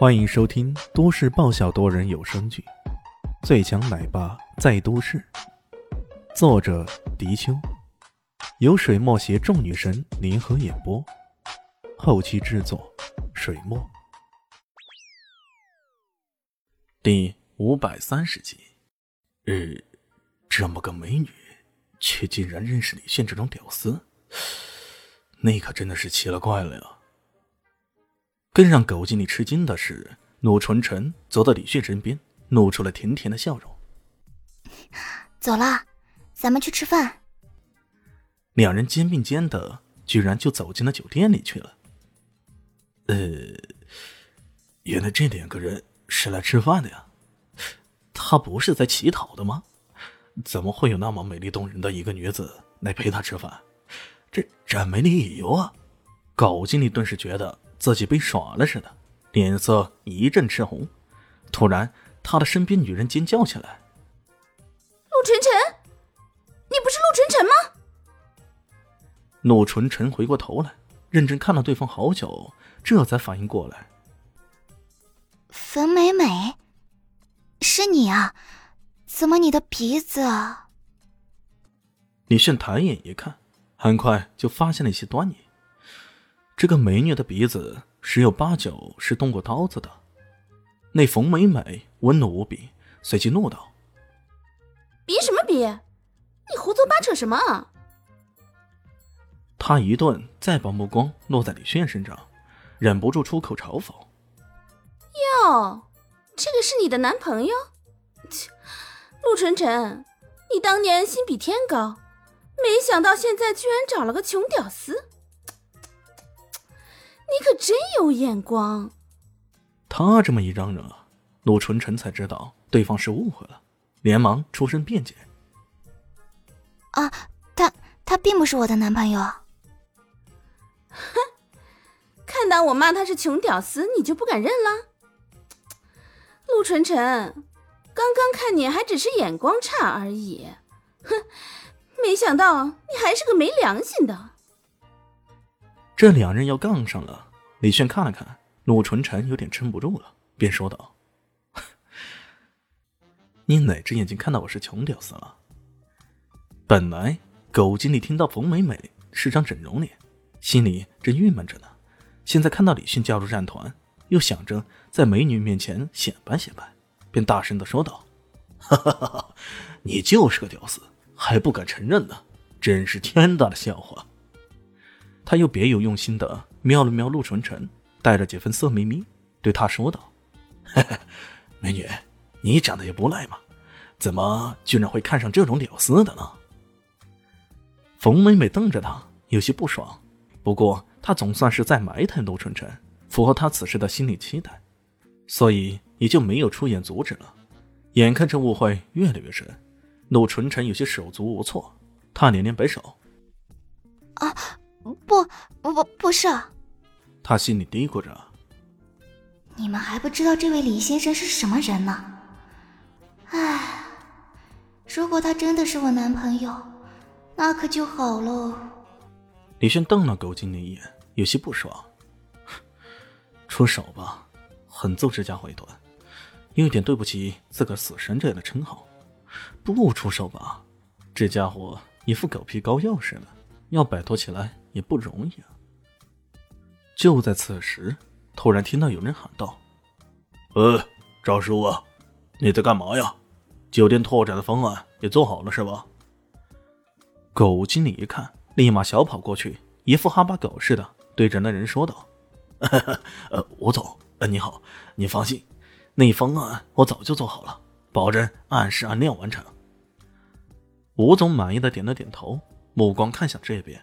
欢迎收听都市爆笑多人有声剧《最强奶爸在都市》，作者：迪秋，由水墨携众女神联合演播，后期制作：水墨。第五百三十集，呃，这么个美女，却竟然认识李现这种屌丝，那可真的是奇了怪了呀！更让狗经理吃惊的是，陆纯纯走到李炫身边，露出了甜甜的笑容。走了，咱们去吃饭。两人肩并肩的，居然就走进了酒店里去了。呃，原来这两个人是来吃饭的呀？他不是在乞讨的吗？怎么会有那么美丽动人的一个女子来陪他吃饭？这这没理由啊！狗经理顿时觉得。自己被耍了似的，脸色一阵赤红。突然，他的身边女人尖叫起来：“陆晨晨，你不是陆晨晨吗？”陆晨晨回过头来，认真看了对方好久，这才反应过来：“冯美美，是你啊？怎么你的鼻子……”李炫抬眼一看，很快就发现了一些端倪。这个美女的鼻子十有八九是动过刀子的。那冯美美温怒无比，随即怒道：“比什么比？你胡诌八扯什么啊？”他一顿，再把目光落在李炫身上，忍不住出口嘲讽：“哟，这个是你的男朋友？切，陆晨晨，你当年心比天高，没想到现在居然找了个穷屌丝。”你可真有眼光！他这么一嚷嚷，陆纯纯才知道对方是误会了，连忙出声辩解：“啊，他他并不是我的男朋友。”哼，看到我骂他是穷屌丝，你就不敢认了？陆纯纯，刚刚看你还只是眼光差而已，哼，没想到你还是个没良心的。这两人要杠上了，李炫看了看陆纯纯，有点撑不住了，便说道：“你哪只眼睛看到我是穷屌丝了？”本来狗经理听到冯美美是张整容脸，心里正郁闷着呢，现在看到李迅加入战团，又想着在美女面前显摆显摆，便大声的说道：“哈哈哈哈你就是个屌丝，还不敢承认呢，真是天大的笑话！”他又别有用心的瞄了瞄陆纯纯，带着几分色眯眯，对他说道：“美女，你长得也不赖嘛，怎么居然会看上这种屌丝的呢？”冯美美瞪着他，有些不爽。不过她总算是在埋汰陆纯纯，符合他此时的心理期待，所以也就没有出言阻止了。眼看着误会越来越深，陆纯纯有些手足无措，他连连摆手：“啊！”不不不不是，他心里嘀咕着：“你们还不知道这位李先生是什么人呢？唉，如果他真的是我男朋友，那可就好喽。”李轩瞪了狗经理一眼，有些不爽：“ 出手吧，狠揍这家伙一顿，有点对不起自个死神这样的称号；不出手吧，这家伙一副狗皮膏药似的，要摆脱起来。”也不容易啊！就在此时，突然听到有人喊道：“呃，赵叔啊，你在干嘛呀？酒店拓展的方案也做好了是吧？”狗经理一看，立马小跑过去，一副哈巴狗似的，对着那人说道：“呃，吴总，呃，你好，你放心，那方案我早就做好了，保证按时按量完成。”吴总满意的点了点头，目光看向这边。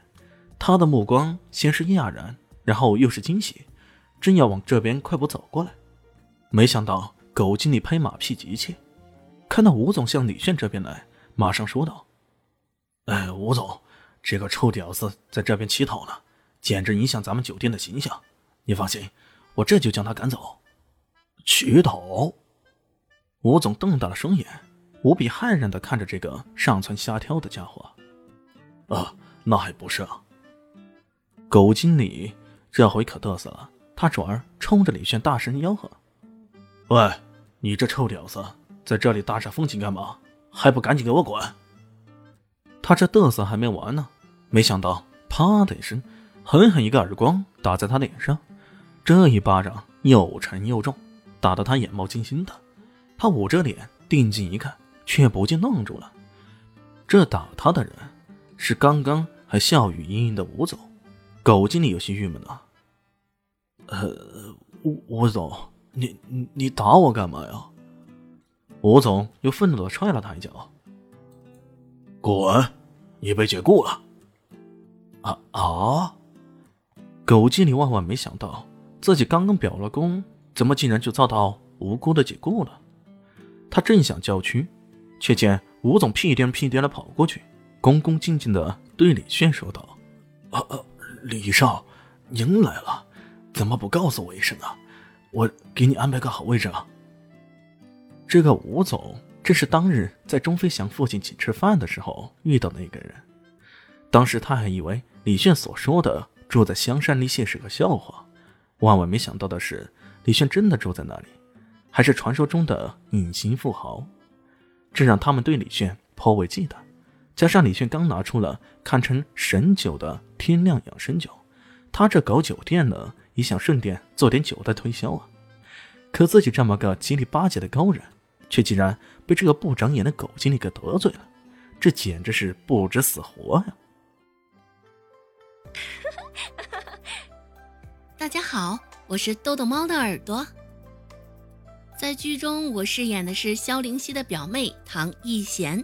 他的目光先是讶然，然后又是惊喜，正要往这边快步走过来，没想到狗经理拍马屁急切，看到吴总向李炫这边来，马上说道：“哎，吴总，这个臭屌丝在这边乞讨呢，简直影响咱们酒店的形象。你放心，我这就将他赶走。”乞讨？吴总瞪大了双眼，无比骇然的看着这个上蹿下跳的家伙。啊，那还不是啊！狗经理这回可嘚瑟了，他转而冲着李炫大声吆喝：“喂，你这臭屌丝，在这里大煞风景干嘛？还不赶紧给我滚！他这嘚瑟还没完呢，没想到啪的一声，狠狠一个耳光打在他脸上。这一巴掌又沉又重，打得他眼冒金星的。他捂着脸定睛一看，却不禁愣住了。这打他的人是刚刚还笑语盈盈的吴总。狗经理有些郁闷了。呃，吴吴总，你你你打我干嘛呀？吴总又愤怒的踹了他一脚。滚！你被解雇了。啊啊！狗经理万万没想到，自己刚刚表了功，怎么竟然就遭到无辜的解雇了？他正想叫屈，却见吴总屁颠屁颠的跑过去，恭恭敬敬的对李炫说道：“啊啊，李少，您来了，怎么不告诉我一声啊？我给你安排个好位置啊。”这个吴总。这是当日在钟飞翔父亲请吃饭的时候遇到的那个人。当时他还以为李炫所说的住在香山梨县是个笑话，万万没想到的是，李炫真的住在那里，还是传说中的隐形富豪。这让他们对李炫颇为忌惮。加上李炫刚拿出了堪称神酒的天亮养生酒，他这搞酒店呢，也想顺便做点酒的推销啊。可自己这么个七里八节的高人。却竟然被这个不长眼的狗经理给得罪了，这简直是不知死活呀！大家好，我是豆豆猫的耳朵。在剧中，我饰演的是萧灵溪的表妹唐艺贤。